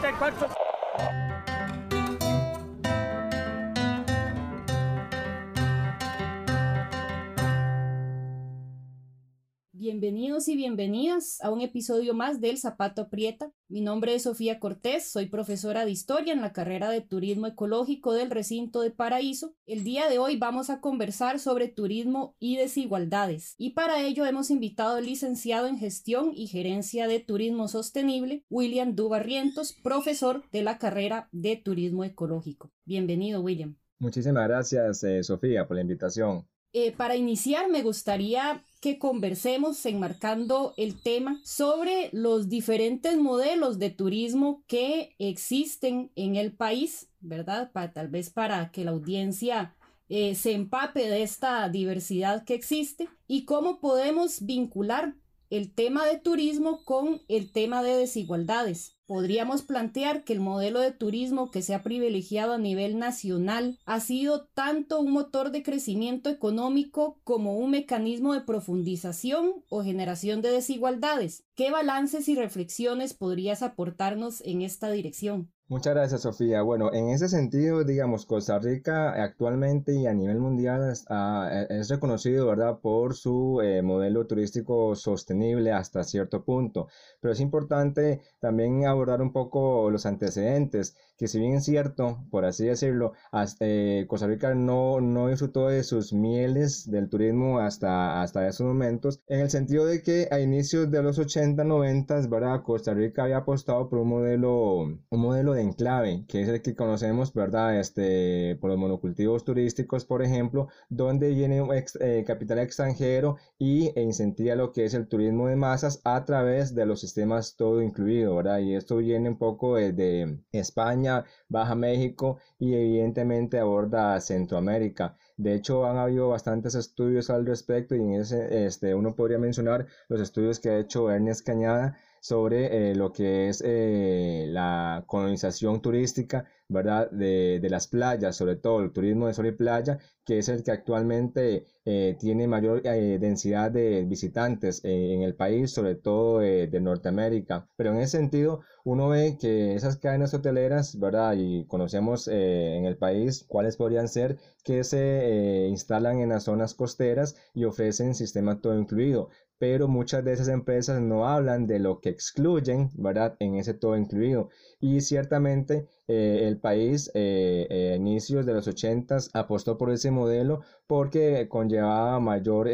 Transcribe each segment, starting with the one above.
take that back to... Bienvenidos y bienvenidas a un episodio más del Zapato Aprieta. Mi nombre es Sofía Cortés, soy profesora de historia en la carrera de Turismo Ecológico del recinto de Paraíso. El día de hoy vamos a conversar sobre turismo y desigualdades y para ello hemos invitado al licenciado en Gestión y Gerencia de Turismo Sostenible, William Dubarrientos, profesor de la carrera de Turismo Ecológico. Bienvenido, William. Muchísimas gracias, eh, Sofía, por la invitación. Eh, para iniciar, me gustaría que conversemos enmarcando el tema sobre los diferentes modelos de turismo que existen en el país, ¿verdad? Tal vez para que la audiencia eh, se empape de esta diversidad que existe y cómo podemos vincular el tema de turismo con el tema de desigualdades. Podríamos plantear que el modelo de turismo que se ha privilegiado a nivel nacional ha sido tanto un motor de crecimiento económico como un mecanismo de profundización o generación de desigualdades. ¿Qué balances y reflexiones podrías aportarnos en esta dirección? Muchas gracias, Sofía. Bueno, en ese sentido, digamos, Costa Rica actualmente y a nivel mundial es, reconocido, ¿verdad?, por su eh, modelo turístico sostenible hasta cierto punto. Pero es importante también abordar un poco los antecedentes, que si bien es cierto, por así decirlo, hasta, eh, Costa Rica no, no disfrutó de sus mieles del turismo hasta, hasta esos momentos, en el sentido de que a inicios de los 80, 90, ¿verdad?, Costa Rica había apostado por un modelo, un modelo de enclave, que es el que conocemos, ¿verdad? Este, por los monocultivos turísticos, por ejemplo, donde viene eh, capital extranjero y e incentiva lo que es el turismo de masas a través de los sistemas todo incluido, ¿verdad? Y esto viene un poco de España, Baja México y evidentemente aborda Centroamérica. De hecho, han habido bastantes estudios al respecto y en ese, este, uno podría mencionar los estudios que ha hecho Ernest Cañada sobre eh, lo que es eh, la colonización turística, ¿verdad? De, de, las playas, sobre todo el turismo de sol y playa, que es el que actualmente eh, tiene mayor densidad de visitantes en el país, sobre todo de Norteamérica. Pero en ese sentido, uno ve que esas cadenas hoteleras, ¿verdad? Y conocemos en el país cuáles podrían ser que se instalan en las zonas costeras y ofrecen sistema todo incluido pero muchas de esas empresas no hablan de lo que excluyen, ¿verdad? En ese todo incluido. Y ciertamente eh, el país eh, eh, a inicios de los 80 apostó por ese modelo porque conllevaba mayor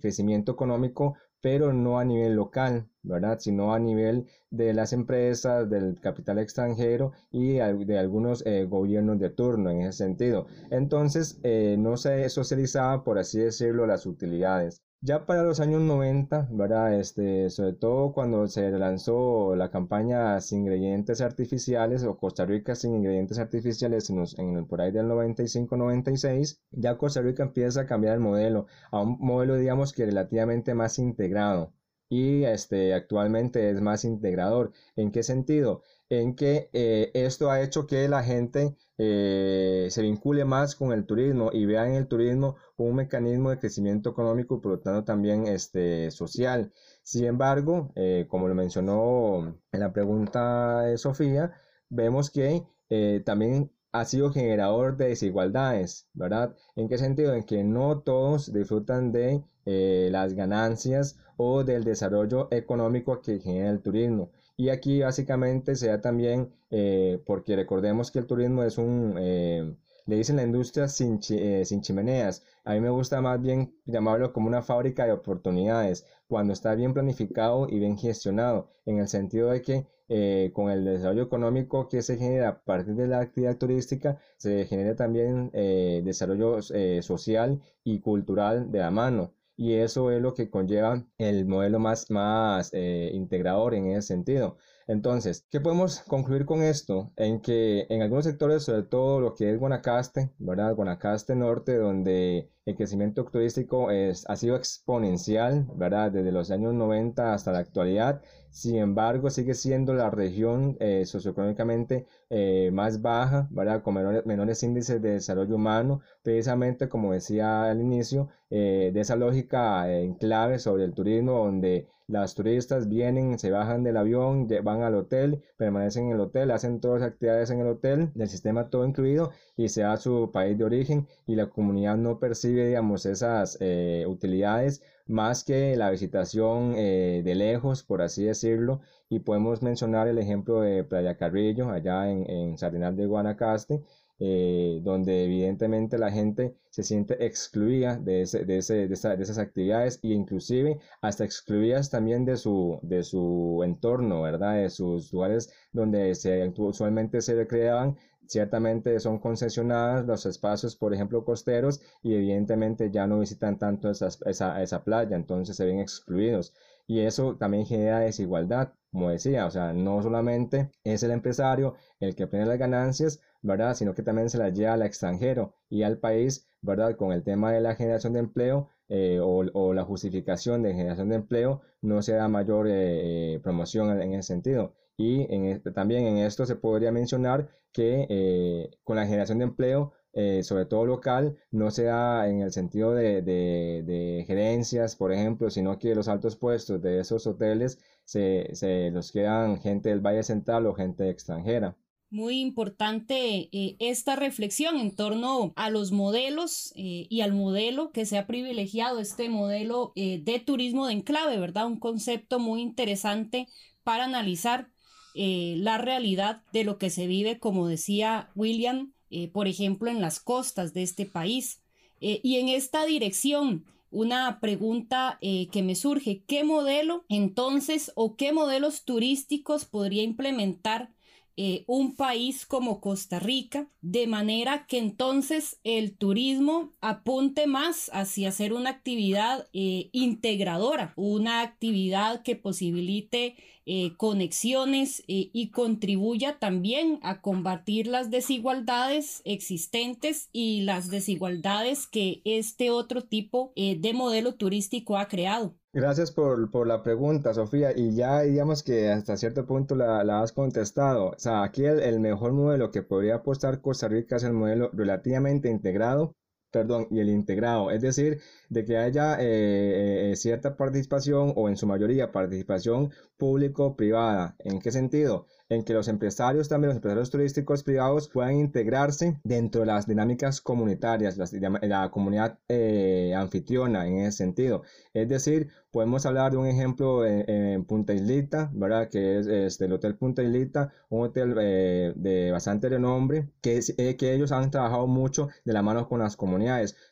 crecimiento económico, pero no a nivel local, ¿verdad? Sino a nivel de las empresas, del capital extranjero y de algunos gobiernos de turno en ese sentido. Entonces, no se socializaba, por así decirlo, las utilidades. Ya para los años 90, ¿verdad? Este, sobre todo cuando se lanzó la campaña sin ingredientes artificiales o Costa Rica sin ingredientes artificiales en, en el, por ahí del 95-96, ya Costa Rica empieza a cambiar el modelo a un modelo, digamos, que relativamente más integrado y este, actualmente es más integrador. ¿En qué sentido? En que eh, esto ha hecho que la gente eh, se vincule más con el turismo y vea en el turismo un mecanismo de crecimiento económico y por lo tanto también este, social. Sin embargo, eh, como lo mencionó en la pregunta de Sofía, vemos que también ha sido generador de desigualdades, ¿verdad? ¿En qué sentido? En que no todos disfrutan de las ganancias o del desarrollo económico que genera el turismo. Y aquí básicamente se da también, eh, porque recordemos que el turismo es un, eh, le dicen la industria sin, eh, sin chimeneas. A mí me gusta más bien llamarlo como una fábrica de oportunidades, cuando está bien planificado y bien gestionado, en el sentido de que con el desarrollo económico que se genera a partir de la actividad turística, se genera también desarrollo social y cultural de la mano y eso es lo que conlleva el modelo más, más eh, integrador en ese sentido. Entonces, ¿qué podemos concluir con esto? En que en algunos sectores, sobre todo lo que es Guanacaste, ¿verdad? Guanacaste Norte, donde el crecimiento turístico es, ha sido exponencial, ¿verdad? Desde los años 90 hasta la actualidad, sin embargo sigue siendo la región eh, socioeconómicamente eh, más baja, con menores, índices de desarrollo humano, precisamente como decía al inicio, de esa lógica en clave sobre el turismo, donde las turistas vienen, se bajan del avión, van al hotel, permanecen en el hotel, hacen todas las actividades en el hotel, del sistema todo incluido, y se va a su país de origen y la comunidad no percibe, digamos, esas utilidades más que la visitación eh, de lejos, por así decirlo, y podemos mencionar el ejemplo de Playa Carrillo, allá en, en Sarinal de Guanacaste, eh, donde evidentemente la gente se siente excluida de, ese, de, ese, de, esas actividades e inclusive hasta excluidas también de su, de su entorno, ¿verdad? De sus lugares donde se, usualmente se recreaban Ciertamente son concesionadas los espacios, por ejemplo, costeros y evidentemente ya no visitan tanto esa, esa, playa, entonces se ven excluidos. Y eso también genera desigualdad, como decía, o sea, no solamente es el empresario el que obtiene las ganancias, ¿verdad? Sino que también se las lleva al extranjero y al país, ¿verdad? Con el tema de la generación de empleo eh, o, la justificación de generación de empleo, no se da mayor eh, eh, promoción en ese sentido. Y en también en esto se podría mencionar que eh, con la generación de empleo, eh, sobre todo local, no se da en el sentido de, de, gerencias, por ejemplo, sino que los altos puestos de esos hoteles se, se los quedan gente del Valle Central o gente extranjera. Muy importante eh, esta reflexión en torno a los modelos y al modelo que se ha privilegiado, este modelo de turismo de enclave, ¿verdad? Un concepto muy interesante para analizar eh, la realidad de lo que se vive, como decía William, eh, por ejemplo, en las costas de este país. Eh, y en esta dirección, una pregunta que me surge, ¿qué modelo entonces o qué modelos turísticos podría implementar un país como Costa Rica, de manera que entonces el turismo apunte más hacia hacer una actividad integradora, una actividad que posibilite eh, conexiones eh, y contribuya también a combatir las desigualdades existentes y las desigualdades que este otro tipo eh, de modelo turístico ha creado. Gracias por, por, la pregunta, Sofía. Y ya digamos que hasta cierto punto la, la has contestado. O sea, aquí el, el, mejor modelo que podría apostar Costa Rica es el modelo relativamente integrado perdón, y el integrado, es decir, de que haya eh, eh, cierta participación o en su mayoría participación público-privada. ¿En qué sentido? En que los empresarios, también los empresarios turísticos privados puedan integrarse dentro de las dinámicas comunitarias, la comunidad eh, anfitriona en ese sentido. Es decir, Podemos hablar de un ejemplo en, Punta Islita, ¿verdad? Que es este, el Hotel Punta Islita, un hotel eh, de bastante renombre, que, eh, que ellos han trabajado mucho de la mano con las comunidades,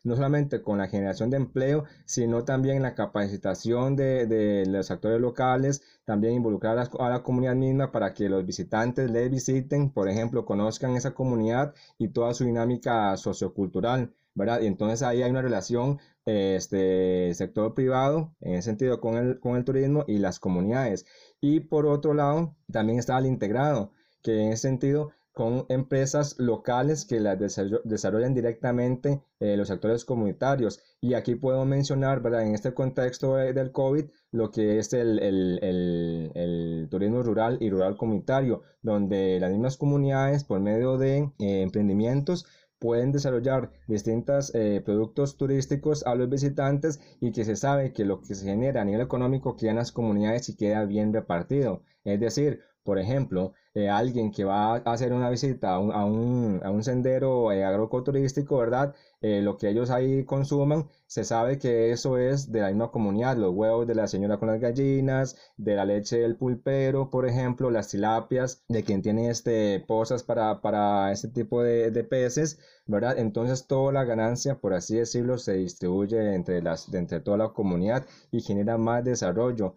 no solamente con la generación de empleo, sino también la capacitación de, los actores locales, también involucrar a la, a la, comunidad misma para que los visitantes les visiten, por ejemplo, conozcan esa comunidad y toda su dinámica sociocultural. ¿verdad? Y entonces ahí hay una relación este sector privado, en ese sentido con el, con el turismo y las comunidades. Y por otro lado, también está el integrado, que en ese sentido con empresas locales que las desarrollan directamente eh, los actores comunitarios. Y aquí puedo mencionar, ¿verdad? En este contexto del COVID, lo que es el, el, el, turismo rural y rural comunitario, donde las mismas comunidades, por medio de eh, emprendimientos, pueden desarrollar distintos eh, productos turísticos a los visitantes y que se sabe que lo que se genera a nivel económico queda en las comunidades y queda bien repartido. Es decir, por ejemplo, eh, alguien que va a hacer una visita a un, a un, sendero eh, agroecoturístico, ¿verdad? Eh, lo que ellos ahí consuman, se sabe que eso es de la misma comunidad, los huevos de la señora con las gallinas, de la leche del pulpero, por ejemplo, las tilapias, de quien tiene este, pozas para, para este tipo de, de peces, ¿verdad? Entonces toda la ganancia, por así decirlo, se distribuye entre, las, entre toda la comunidad y genera más desarrollo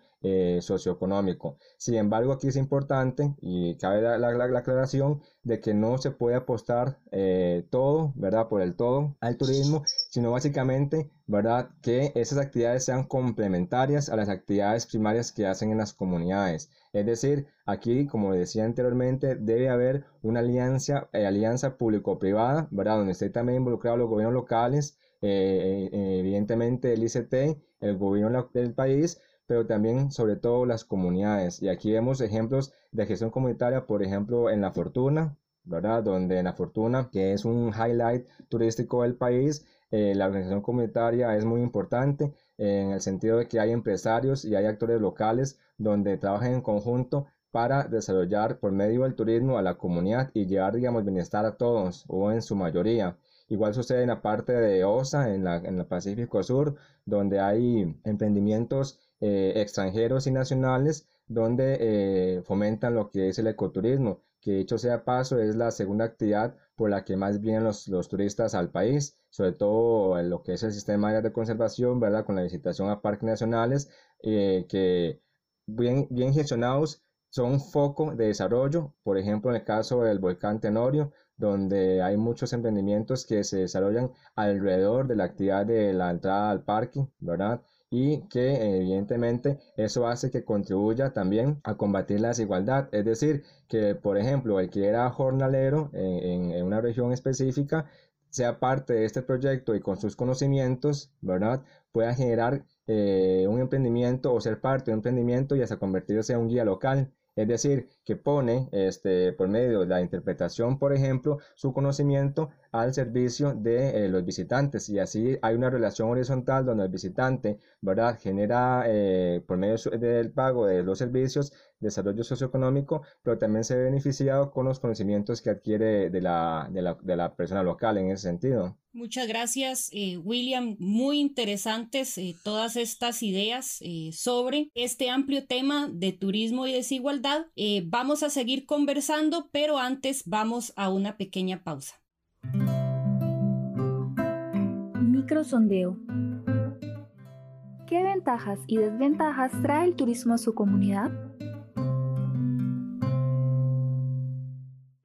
socioeconómico. Sin embargo, aquí es importante y cabe la, la, la aclaración de que no se puede apostar eh, todo, ¿verdad? Por el todo al turismo, sino básicamente, ¿verdad? Que esas actividades sean complementarias a las actividades primarias que hacen en las comunidades. Es decir, aquí, como decía anteriormente, debe haber una alianza, eh, alianza público-privada, ¿verdad? Donde esté también involucrado los gobiernos locales, evidentemente el ICT, el gobierno del país, pero también sobre todo las comunidades. Y aquí vemos ejemplos de gestión comunitaria, por ejemplo, en La Fortuna, ¿verdad? Donde en La Fortuna, que es un highlight turístico del país, eh, la organización comunitaria es muy importante en el sentido de que hay empresarios y hay actores locales donde trabajan en conjunto para desarrollar por medio del turismo a la comunidad y llevar, digamos, bienestar a todos o en su mayoría. Igual sucede en la parte de OSA, en, la, en el Pacífico Sur, donde hay emprendimientos eh, extranjeros y nacionales donde eh, fomentan lo que es el ecoturismo, que dicho sea paso es la segunda actividad por la que más vienen los, los turistas al país, sobre todo en lo que es el sistema de conservación, ¿verdad? Con la visitación a parques nacionales, eh, que bien, bien gestionados son foco de desarrollo, por ejemplo, en el caso del volcán Tenorio, donde hay muchos emprendimientos que se desarrollan alrededor de la actividad de la entrada al parque, ¿verdad? Y que evidentemente eso hace que contribuya también a combatir la desigualdad. Es decir, que por ejemplo el que era jornalero en, en, una región específica sea parte de este proyecto y con sus conocimientos, ¿verdad? Pueda generar eh, un emprendimiento o ser parte de un emprendimiento y hasta convertirse en un guía local. Es decir, que pone este, por medio de la interpretación, por ejemplo, su conocimiento al servicio de eh, los visitantes y así hay una relación horizontal donde el visitante ¿verdad? genera eh, por medio del pago de los servicios desarrollo socioeconómico, pero también se ve beneficiado con los conocimientos que adquiere de la, de la, de la persona local en ese sentido. Muchas gracias, eh, William. Muy interesantes todas estas ideas sobre este amplio tema de turismo y desigualdad. vamos a seguir conversando, pero antes vamos a una pequeña pausa. Microsondeo. ¿Qué ventajas y desventajas trae el turismo a su comunidad?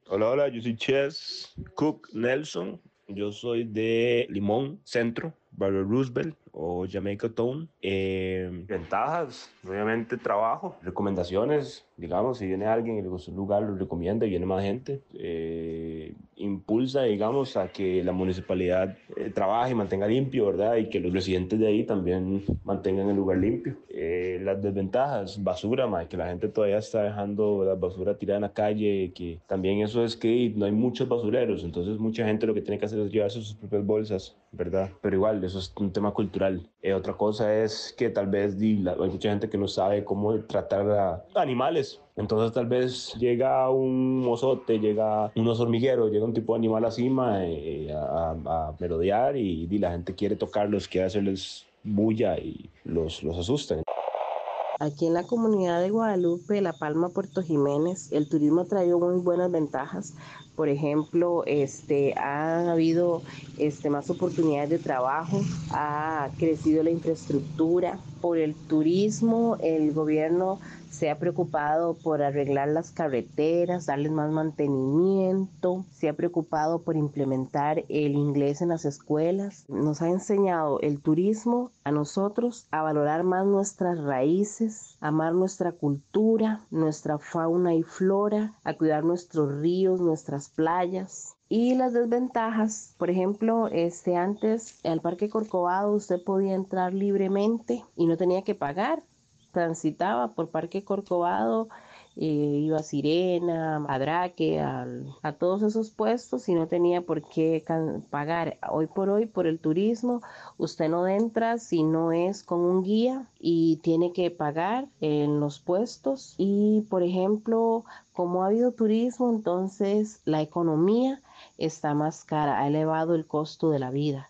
Hola, hola, yo soy Chess Cook Nelson. Yo soy de Limón, Centro, Barrio Roosevelt o Jamaica Town. Eh, ventajas, obviamente trabajo, recomendaciones, digamos, si viene alguien y le lugar, lo recomienda y viene más gente. Eh, impulsa, digamos, a que la municipalidad eh, trabaje y mantenga limpio, ¿verdad? Y que los residentes de ahí también mantengan el lugar limpio. las desventajas, basura, más que la gente todavía está dejando la basura tirada en la calle, que también eso es que no hay muchos basureros, entonces mucha gente lo que tiene que hacer es llevarse sus propias bolsas, ¿verdad? Pero igual, eso es un tema cultural eh, otra cosa es que tal vez hay mucha gente que no sabe cómo tratar a animales. Entonces tal vez llega un mozote, llega unos hormigueros, llega un tipo de animal así eh, a, a, merodear y, y, la gente quiere tocarlos, quiere hacerles bulla y los, los asustan. Aquí en la comunidad de Guadalupe, La Palma, Puerto Jiménez, el turismo ha traído muy buenas ventajas por ejemplo, este, ha habido este, más oportunidades de trabajo, ha crecido la infraestructura. Por el turismo, el gobierno se ha preocupado por arreglar las carreteras, darles más mantenimiento, se ha preocupado por implementar el inglés en las escuelas. Nos ha enseñado el turismo a nosotros a valorar más nuestras raíces, amar nuestra cultura, nuestra fauna y flora, a cuidar nuestros ríos, nuestras playas. Y las desventajas, por ejemplo, este antes al Parque Corcovado usted podía entrar libremente y no tenía que pagar transitaba por Parque Corcovado, eh, iba a Sirena, a Draque, a, todos esos puestos y no tenía por qué pagar. Hoy por hoy, por el turismo, usted no entra si no es con un guía y tiene que pagar en los puestos. Y, por ejemplo, como ha habido turismo, entonces la economía está más cara, ha elevado el costo de la vida.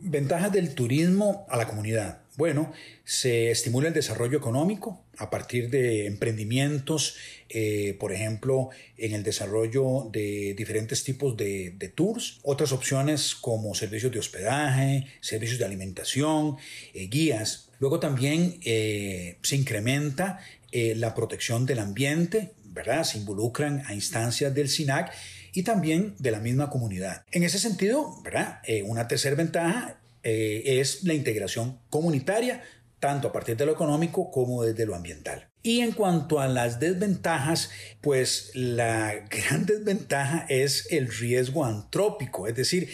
Ventajas del turismo a la comunidad. Bueno, se estimula el desarrollo económico a partir de emprendimientos, eh, por ejemplo, en el desarrollo de diferentes tipos de, tours, otras opciones como servicios de hospedaje, servicios de alimentación, eh, guías. Luego también eh, se incrementa la protección del ambiente, ¿verdad? Se involucran a instancias del SINAC y también de la misma comunidad. En ese sentido, ¿verdad? una tercera ventaja eh, es la integración comunitaria, tanto a partir de lo económico como desde lo ambiental. Y en cuanto a las desventajas, pues la gran desventaja es el riesgo antrópico, es decir,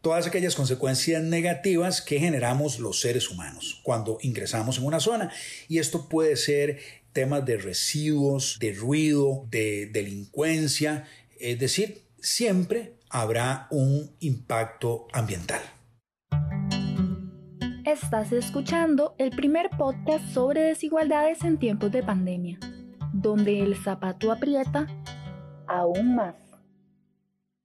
todas aquellas consecuencias negativas que generamos los seres humanos cuando ingresamos en una zona. Y esto puede ser temas de residuos, de ruido, de delincuencia, es decir, siempre habrá un impacto ambiental. Estás escuchando el primer podcast sobre desigualdades en tiempos de pandemia, donde el zapato aprieta aún más.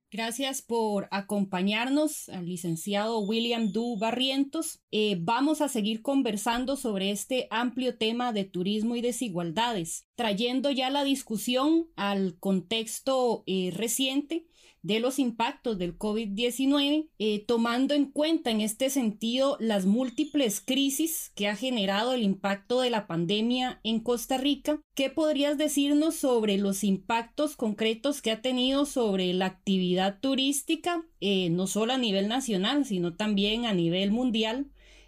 Gracias por acompañarnos al licenciado William Du Barrientos. Eh, vamos a seguir conversando sobre este amplio tema de turismo y desigualdades, trayendo ya la discusión al contexto eh, reciente de los impactos del COVID-19, eh, tomando en cuenta en este sentido las múltiples crisis que ha generado el impacto de la pandemia en Costa Rica. ¿Qué podrías decirnos sobre los impactos concretos que ha tenido sobre la actividad turística, eh, no solo a nivel nacional, sino también a nivel mundial?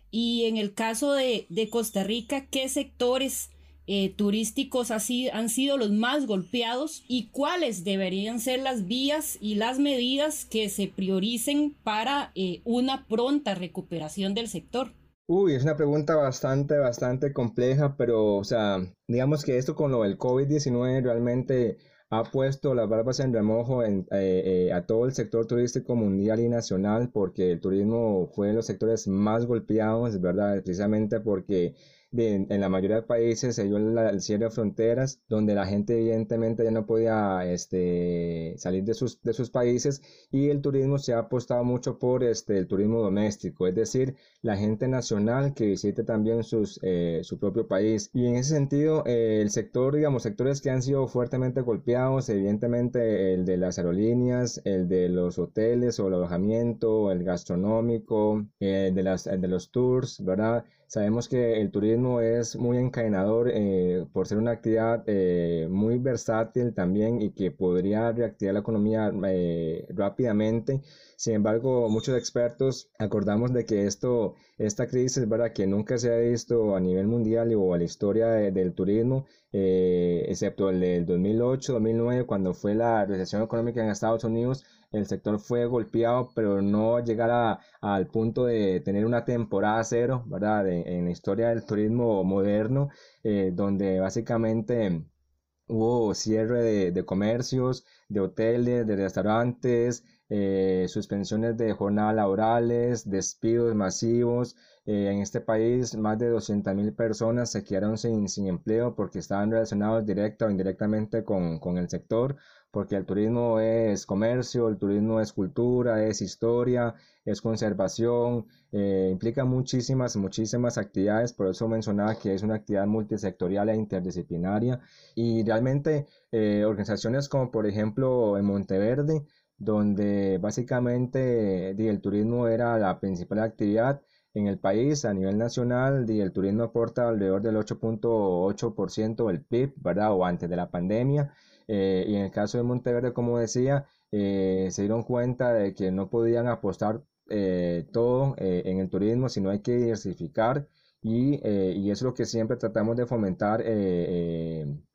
Y en el caso de, de Costa Rica, ¿qué sectores eh, turísticos así han sido los más golpeados y cuáles deberían ser las vías y las medidas que se prioricen para eh, una pronta recuperación del sector? Uy, es una pregunta bastante, bastante compleja, pero, o sea, digamos que esto con lo del COVID-19 realmente ha puesto las barbas en remojo eh, a todo el sector turístico mundial y nacional, porque el turismo fue de los sectores más golpeados, ¿verdad? Precisamente porque en la mayoría de países se dio el cierre de fronteras, donde la gente evidentemente ya no podía este, salir de sus, de sus países y el turismo se ha apostado mucho por este, el turismo doméstico, es decir, la gente nacional que visite también sus, eh, su propio país. Y en ese sentido, eh, el sector, digamos, sectores que han sido fuertemente golpeados, evidentemente el de las aerolíneas, el de los hoteles o el alojamiento, el gastronómico, el de, las, el de los tours, ¿verdad? Sabemos que el turismo es muy encadenador eh, por ser una actividad eh, muy versátil también y que podría reactivar la economía eh, rápidamente. Sin embargo, muchos expertos acordamos de que esto, esta crisis, ¿verdad? que nunca se ha visto a nivel mundial o a la historia del turismo, excepto el del 2008-2009, cuando fue la recesión económica en Estados Unidos, el sector fue golpeado, pero no llegar al punto de tener una temporada cero, ¿verdad? en la historia del turismo moderno, eh, donde básicamente hubo cierre de, comercios, de hoteles, de restaurantes, eh, suspensiones de jornadas laborales, despidos masivos. Eh, en este país, más de 200.000 personas se quedaron sin, sin, empleo porque estaban relacionados directa o indirectamente con, con el sector porque el turismo es comercio, el turismo es cultura, es historia, es conservación, eh, implica muchísimas, muchísimas actividades, por eso mencionaba que es una actividad multisectorial e interdisciplinaria y realmente eh, organizaciones como por ejemplo en Monteverde, donde básicamente el turismo era la principal actividad, en el país a nivel nacional el turismo aporta alrededor del 8.8% del PIB, ¿verdad? O antes de la pandemia. Eh, y en el caso de Monteverde, como decía, eh, se dieron cuenta de que no podían apostar eh, todo en el turismo, sino hay que diversificar. Y, y, eso es lo que siempre tratamos de fomentar,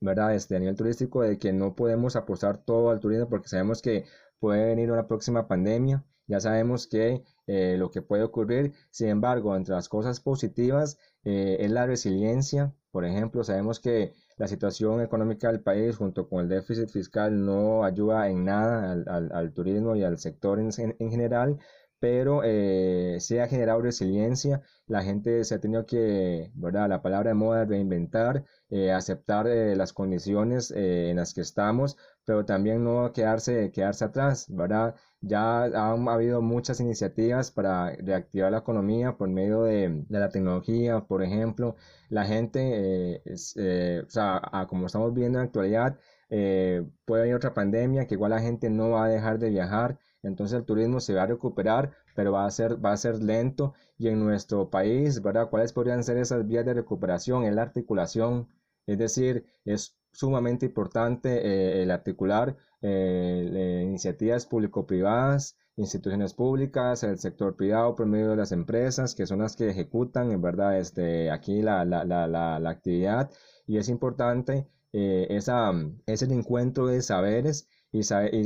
¿verdad? Este, a nivel turístico, de que no podemos apostar todo al turismo porque sabemos que puede venir una próxima pandemia, ya sabemos que lo que puede ocurrir, sin embargo, entre las cosas positivas es la resiliencia, por ejemplo, sabemos que la situación económica del país junto con el déficit fiscal no ayuda en nada al, turismo y al sector en, general, pero eh, se ha generado resiliencia, la gente se ha tenido que, ¿verdad? La palabra de moda, reinventar, eh, aceptar eh, las condiciones en las que estamos, pero también no quedarse, quedarse atrás, ¿verdad? Ya han habido muchas iniciativas para reactivar la economía por medio de, la tecnología, por ejemplo. La gente, eh, eh, o sea, como estamos viendo en la actualidad, eh, puede haber otra pandemia que igual la gente no va a dejar de viajar, entonces el turismo se va a recuperar, pero va a ser, va a ser lento. Y en nuestro país, ¿verdad? ¿Cuáles podrían ser esas vías de recuperación? Es la articulación, es decir, es sumamente importante el articular eh, iniciativas público-privadas, instituciones públicas, el sector privado por medio de las empresas, que son las que ejecutan en verdad este, aquí la, la, la, la actividad. Y es importante eh, esa, ese encuentro de saberes y,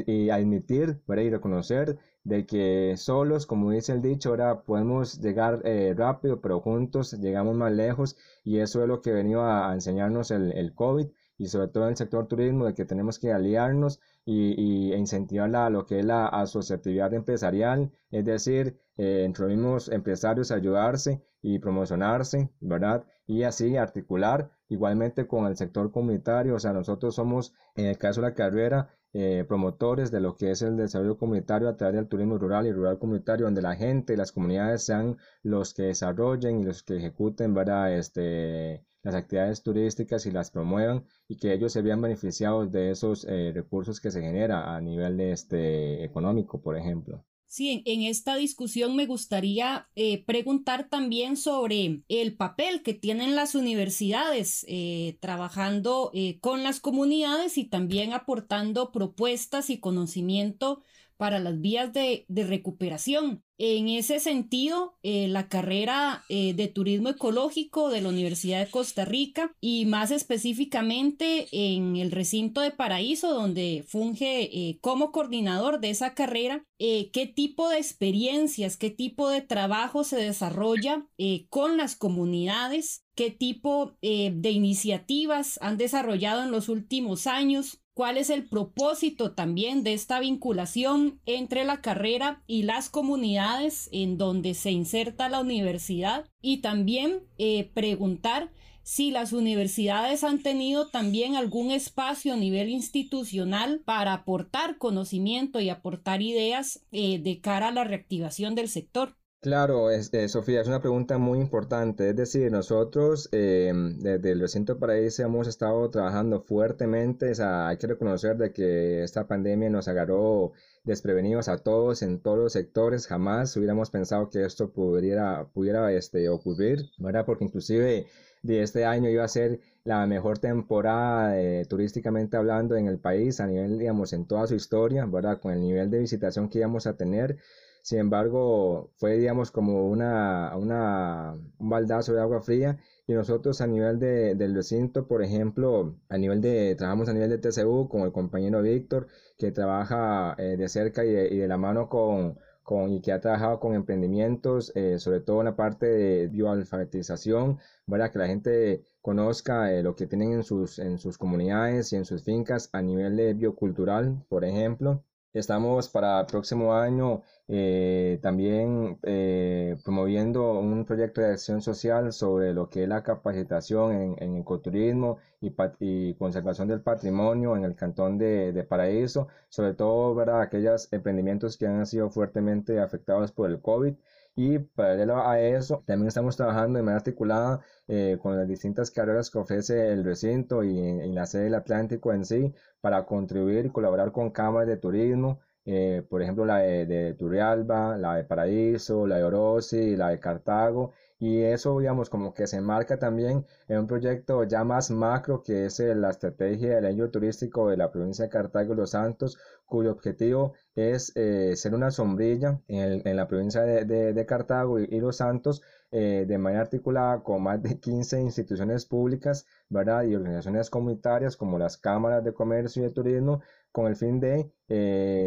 y, admitir y reconocer de que solos, como dice el dicho, ahora podemos llegar eh, rápido, pero juntos llegamos más lejos y eso es lo que venido a, enseñarnos el, el, COVID y sobre todo en el sector turismo, de que tenemos que aliarnos y, e incentivar la, lo que es la asociatividad empresarial, es decir, eh, entre los empresarios ayudarse y promocionarse, ¿verdad? Y así articular igualmente con el sector comunitario, o sea, nosotros somos, en el caso de la carrera, eh, promotores de lo que es el desarrollo comunitario a través del turismo rural y rural comunitario, donde la gente y las comunidades sean los que desarrollen y los que ejecuten ¿verdad? Este, las actividades turísticas y las promuevan y que ellos se vean beneficiados de esos eh, recursos que se genera a nivel de este, económico, por ejemplo. Sí, en, esta discusión me gustaría eh, preguntar también sobre el papel que tienen las universidades eh, trabajando con las comunidades y también aportando propuestas y conocimiento para las vías de, recuperación. En ese sentido, eh, la carrera eh, de turismo ecológico de la Universidad de Costa Rica y más específicamente en el recinto de Paraíso, donde funge eh, como coordinador de esa carrera, qué tipo de experiencias, qué tipo de trabajo se desarrolla con las comunidades, qué tipo de iniciativas han desarrollado en los últimos años cuál es el propósito también de esta vinculación entre la carrera y las comunidades en donde se inserta la universidad y también eh, preguntar si las universidades han tenido también algún espacio a nivel institucional para aportar conocimiento y aportar ideas eh, de cara a la reactivación del sector. Claro, este, Sofía, es una pregunta muy importante. Es decir, nosotros eh, desde el recinto paraíso hemos estado trabajando fuertemente. Hay que reconocer de que esta pandemia nos agarró desprevenidos a todos en todos los sectores. Jamás hubiéramos pensado que esto pudiera, pudiera este, ocurrir, ¿verdad? Porque inclusive de este año iba a ser la mejor temporada eh, turísticamente hablando en el país a nivel, digamos, en toda su historia, ¿verdad? Con el nivel de visitación que íbamos a tener. Sin embargo, fue, digamos, como una, una, un baldazo de agua fría y nosotros a nivel de, del recinto, por ejemplo, a nivel de, trabajamos a nivel de TCU con el compañero Víctor, que trabaja eh, de cerca y de, y de, la mano con, con, y que ha trabajado con emprendimientos, eh, sobre todo en la parte de bioalfabetización, para que la gente conozca eh, lo que tienen en sus, en sus comunidades y en sus fincas a nivel de biocultural, por ejemplo. Estamos para el próximo año eh, también eh, promoviendo un proyecto de acción social sobre lo que es la capacitación en, ecoturismo y, conservación del patrimonio en el cantón de, Paraíso, sobre todo para aquellos emprendimientos que han sido fuertemente afectados por el COVID. Y paralelo a eso, también estamos trabajando de manera articulada eh, con las distintas carreras que ofrece el recinto y en, la sede del Atlántico en sí para contribuir y colaborar con cámaras de turismo, eh, por ejemplo la de, de, Turrialba, la de Paraíso, la de Orosi, la de Cartago, y eso, digamos, como que se enmarca también en un proyecto ya más macro que es eh, la estrategia del año turístico de la provincia de Cartago y Los Santos, cuyo objetivo es eh, ser una sombrilla en, la provincia de, Cartago y, Los Santos eh, de manera articulada con más de 15 instituciones públicas ¿verdad? y organizaciones comunitarias como las cámaras de comercio y de turismo con el fin de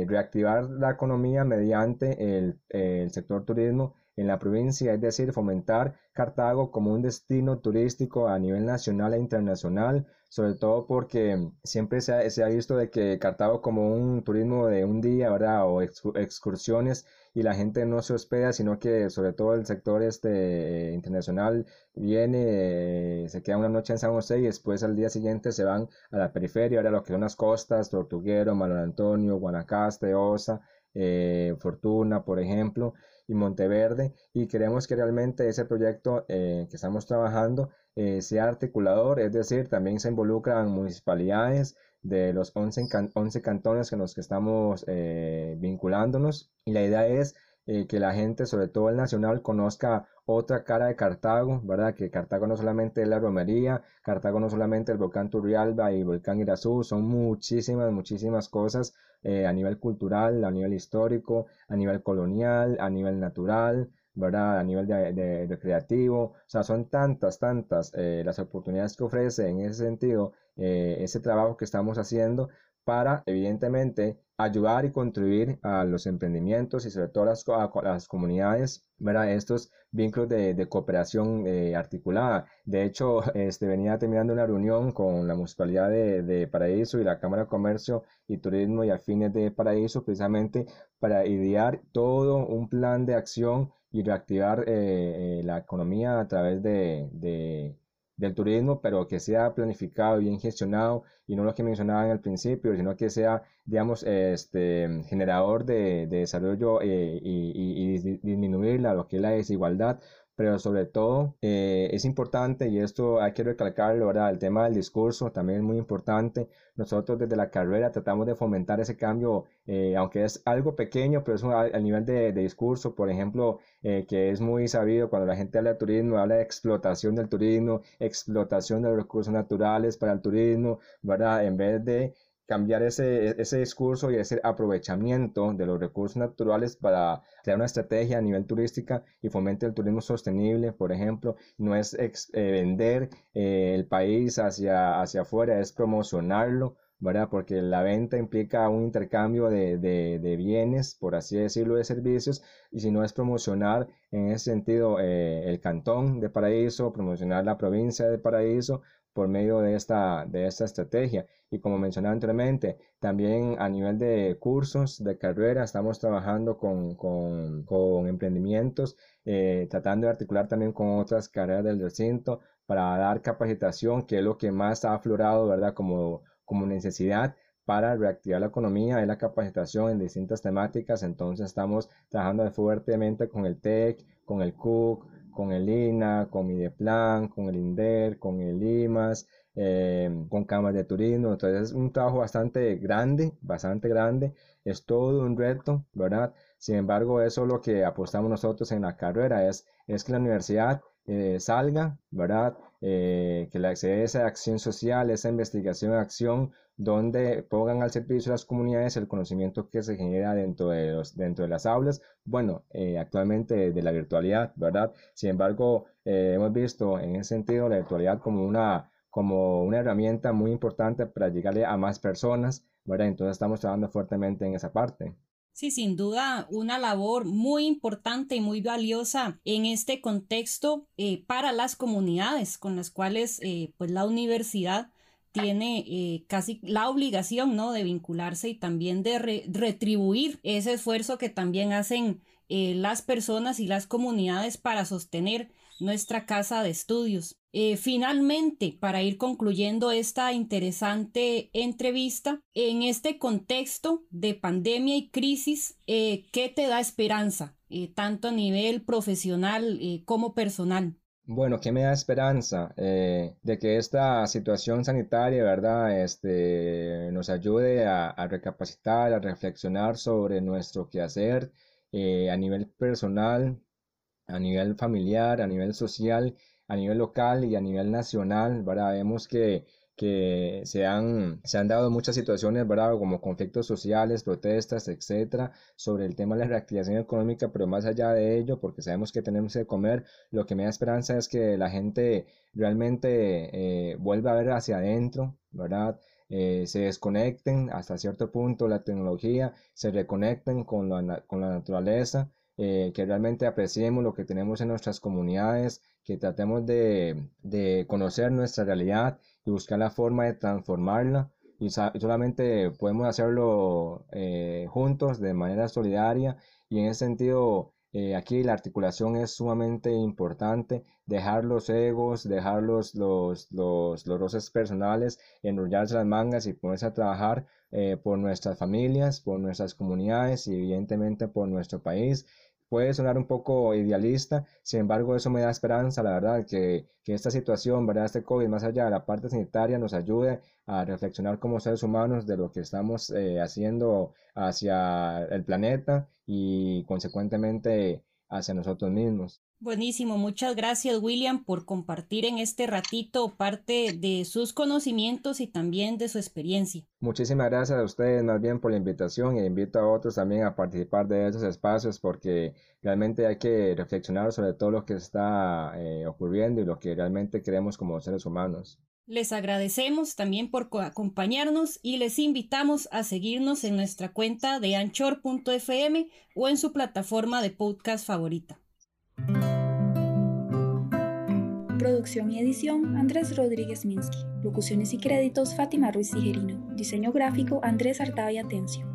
reactivar la economía mediante el, el sector turismo en la provincia, es decir, fomentar Cartago como un destino turístico a nivel nacional e internacional, sobre todo porque siempre se ha, visto de que Cartago como un turismo de un día, ¿verdad? O excursiones y la gente no se hospeda, sino que sobre todo el sector este internacional viene, eh, se queda una noche en San José y después al día siguiente se van a la periferia, ahora lo que son las costas, Tortuguero, Manuel Antonio, Guanacaste, Osa, eh, Fortuna, por ejemplo, y Monteverde y queremos que realmente ese proyecto eh, que estamos trabajando eh, sea articulador, es decir, también se involucran municipalidades de los 11, 11 cantones con los que estamos eh, vinculándonos y la idea es que la gente, sobre todo el nacional, conozca otra cara de Cartago, ¿verdad? Que Cartago no solamente es la romería, Cartago no solamente el volcán Turrialba y el volcán Irazú, son muchísimas, muchísimas cosas eh, a nivel cultural, a nivel histórico, a nivel colonial, a nivel natural, ¿verdad? A nivel de, recreativo, o sea, son tantas, tantas eh, las oportunidades que ofrece en ese sentido eh, ese trabajo que estamos haciendo para, evidentemente, ayudar y contribuir a los emprendimientos y sobre todo a las, las comunidades, ¿verdad? estos vínculos de, cooperación eh, articulada. De hecho, este, venía terminando una reunión con la Municipalidad de, Paraíso y la Cámara de Comercio y Turismo y Afines de Paraíso precisamente para idear todo un plan de acción y reactivar eh, eh, la economía a través de, del turismo, pero que sea planificado, y bien gestionado y no lo que mencionaba en el principio, sino que sea, digamos, este, generador de, desarrollo eh, y, disminuir lo que es la desigualdad, pero sobre todo eh, es importante, y esto hay que recalcarlo, ¿verdad? El tema del discurso también es muy importante. Nosotros desde la carrera tratamos de fomentar ese cambio, eh, aunque es algo pequeño, pero es a, nivel de, discurso, por ejemplo, eh, que es muy sabido cuando la gente habla de turismo, habla de explotación del turismo, explotación de los recursos naturales para el turismo, ¿verdad? En vez de cambiar ese, ese discurso y ese aprovechamiento de los recursos naturales para crear una estrategia a nivel turística y fomente el turismo sostenible, por ejemplo, no es eh, vender eh, el país hacia, hacia afuera, es promocionarlo, ¿verdad? Porque la venta implica un intercambio de, de, bienes, por así decirlo, de servicios, y si no es promocionar en ese sentido eh, el cantón de Paraíso, promocionar la provincia de Paraíso, por medio de esta, de esta estrategia. Y como mencionaba anteriormente, también a nivel de cursos de carrera estamos trabajando con, con, con emprendimientos, eh, tratando de articular también con otras carreras del recinto para dar capacitación, que es lo que más ha aflorado, ¿verdad? Como, como necesidad para reactivar la economía, es la capacitación en distintas temáticas. Entonces estamos trabajando fuertemente con el TEC, con el CUC, con el INA, con Mideplan, con el INDER, con el IMAS, em, con cámaras de turismo. Entonces es un trabajo bastante grande, bastante grande. Es todo un reto, ¿verdad? Sin embargo, eso es lo que apostamos nosotros en la carrera, es, es que la universidad eh, salga, ¿verdad? Eh, que la esa acción social, esa investigación, acción donde pongan al servicio de las comunidades el conocimiento que se genera dentro de, los, dentro de las aulas, bueno, eh, actualmente de la virtualidad, ¿verdad? Sin embargo, eh, hemos visto en ese sentido la virtualidad como una, como una herramienta muy importante para llegarle a más personas, ¿verdad? Entonces estamos trabajando fuertemente en esa parte. Sí, sin duda, una labor muy importante y muy valiosa en este contexto eh, para las comunidades con las cuales pues la universidad tiene eh, casi la obligación, ¿no? De vincularse y también de retribuir ese esfuerzo que también hacen eh, las personas y las comunidades para sostener nuestra casa de estudios. Eh, finalmente, para ir concluyendo esta interesante entrevista, en este contexto de pandemia y crisis, ¿qué te da esperanza, tanto a nivel profesional como personal? Bueno, ¿qué me da esperanza? Eh, de que esta situación sanitaria, ¿verdad? Este, nos ayude a, recapacitar, a reflexionar sobre nuestro quehacer eh, a nivel personal, a nivel familiar, a nivel social, a nivel local y a nivel nacional, ¿verdad? Vemos que que se han, se han dado muchas situaciones, ¿verdad? Como conflictos sociales, protestas, etcétera, sobre el tema de la reactivación económica, pero más allá de ello, porque sabemos que tenemos que comer, lo que me da esperanza es que la gente realmente eh, vuelva a ver hacia adentro, ¿verdad? Eh, se desconecten hasta cierto punto la tecnología, se reconecten con la, con la naturaleza, eh, que realmente apreciemos lo que tenemos en nuestras comunidades, que tratemos de, de conocer nuestra realidad y buscar la forma de transformarla. Y solamente podemos hacerlo eh, juntos de manera solidaria y en ese sentido eh, aquí la articulación es sumamente importante, dejar los egos, dejar los, los, los, los roces personales, enrollarse las mangas y ponerse a trabajar eh, por nuestras familias, por nuestras comunidades y evidentemente por nuestro país puede sonar un poco idealista, sin embargo eso me da esperanza, la verdad, que, que esta situación, ¿verdad? Este COVID, más allá de la parte sanitaria, nos ayude a reflexionar como seres humanos de lo que estamos eh, haciendo hacia el planeta y consecuentemente hacia nosotros mismos. Buenísimo, muchas gracias William por compartir en este ratito parte de sus conocimientos y también de su experiencia. Muchísimas gracias a ustedes más bien por la invitación e invito a otros también a participar de esos espacios porque realmente hay que reflexionar sobre todo lo que está eh, ocurriendo y lo que realmente queremos como seres humanos. Les agradecemos también por acompañarnos y les invitamos a seguirnos en nuestra cuenta de anchor.fm o en su plataforma de podcast favorita. Producción y edición Andrés Rodríguez Minsky. Locuciones y créditos Fátima Ruiz Tijerino. Diseño gráfico Andrés Artavia Tencio.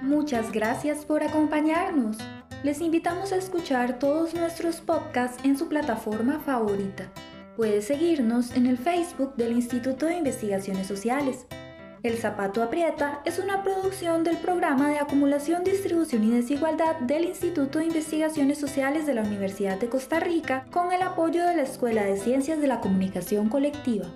Muchas gracias por acompañarnos. Les invitamos a escuchar todos nuestros podcasts en su plataforma favorita. Puedes seguirnos en el Facebook del Instituto de Investigaciones Sociales el zapato aprieta es una producción del programa de acumulación, distribución y desigualdad del Instituto de Investigaciones Sociales de la Universidad de Costa Rica con el apoyo de la Escuela de Ciencias de la Comunicación Colectiva.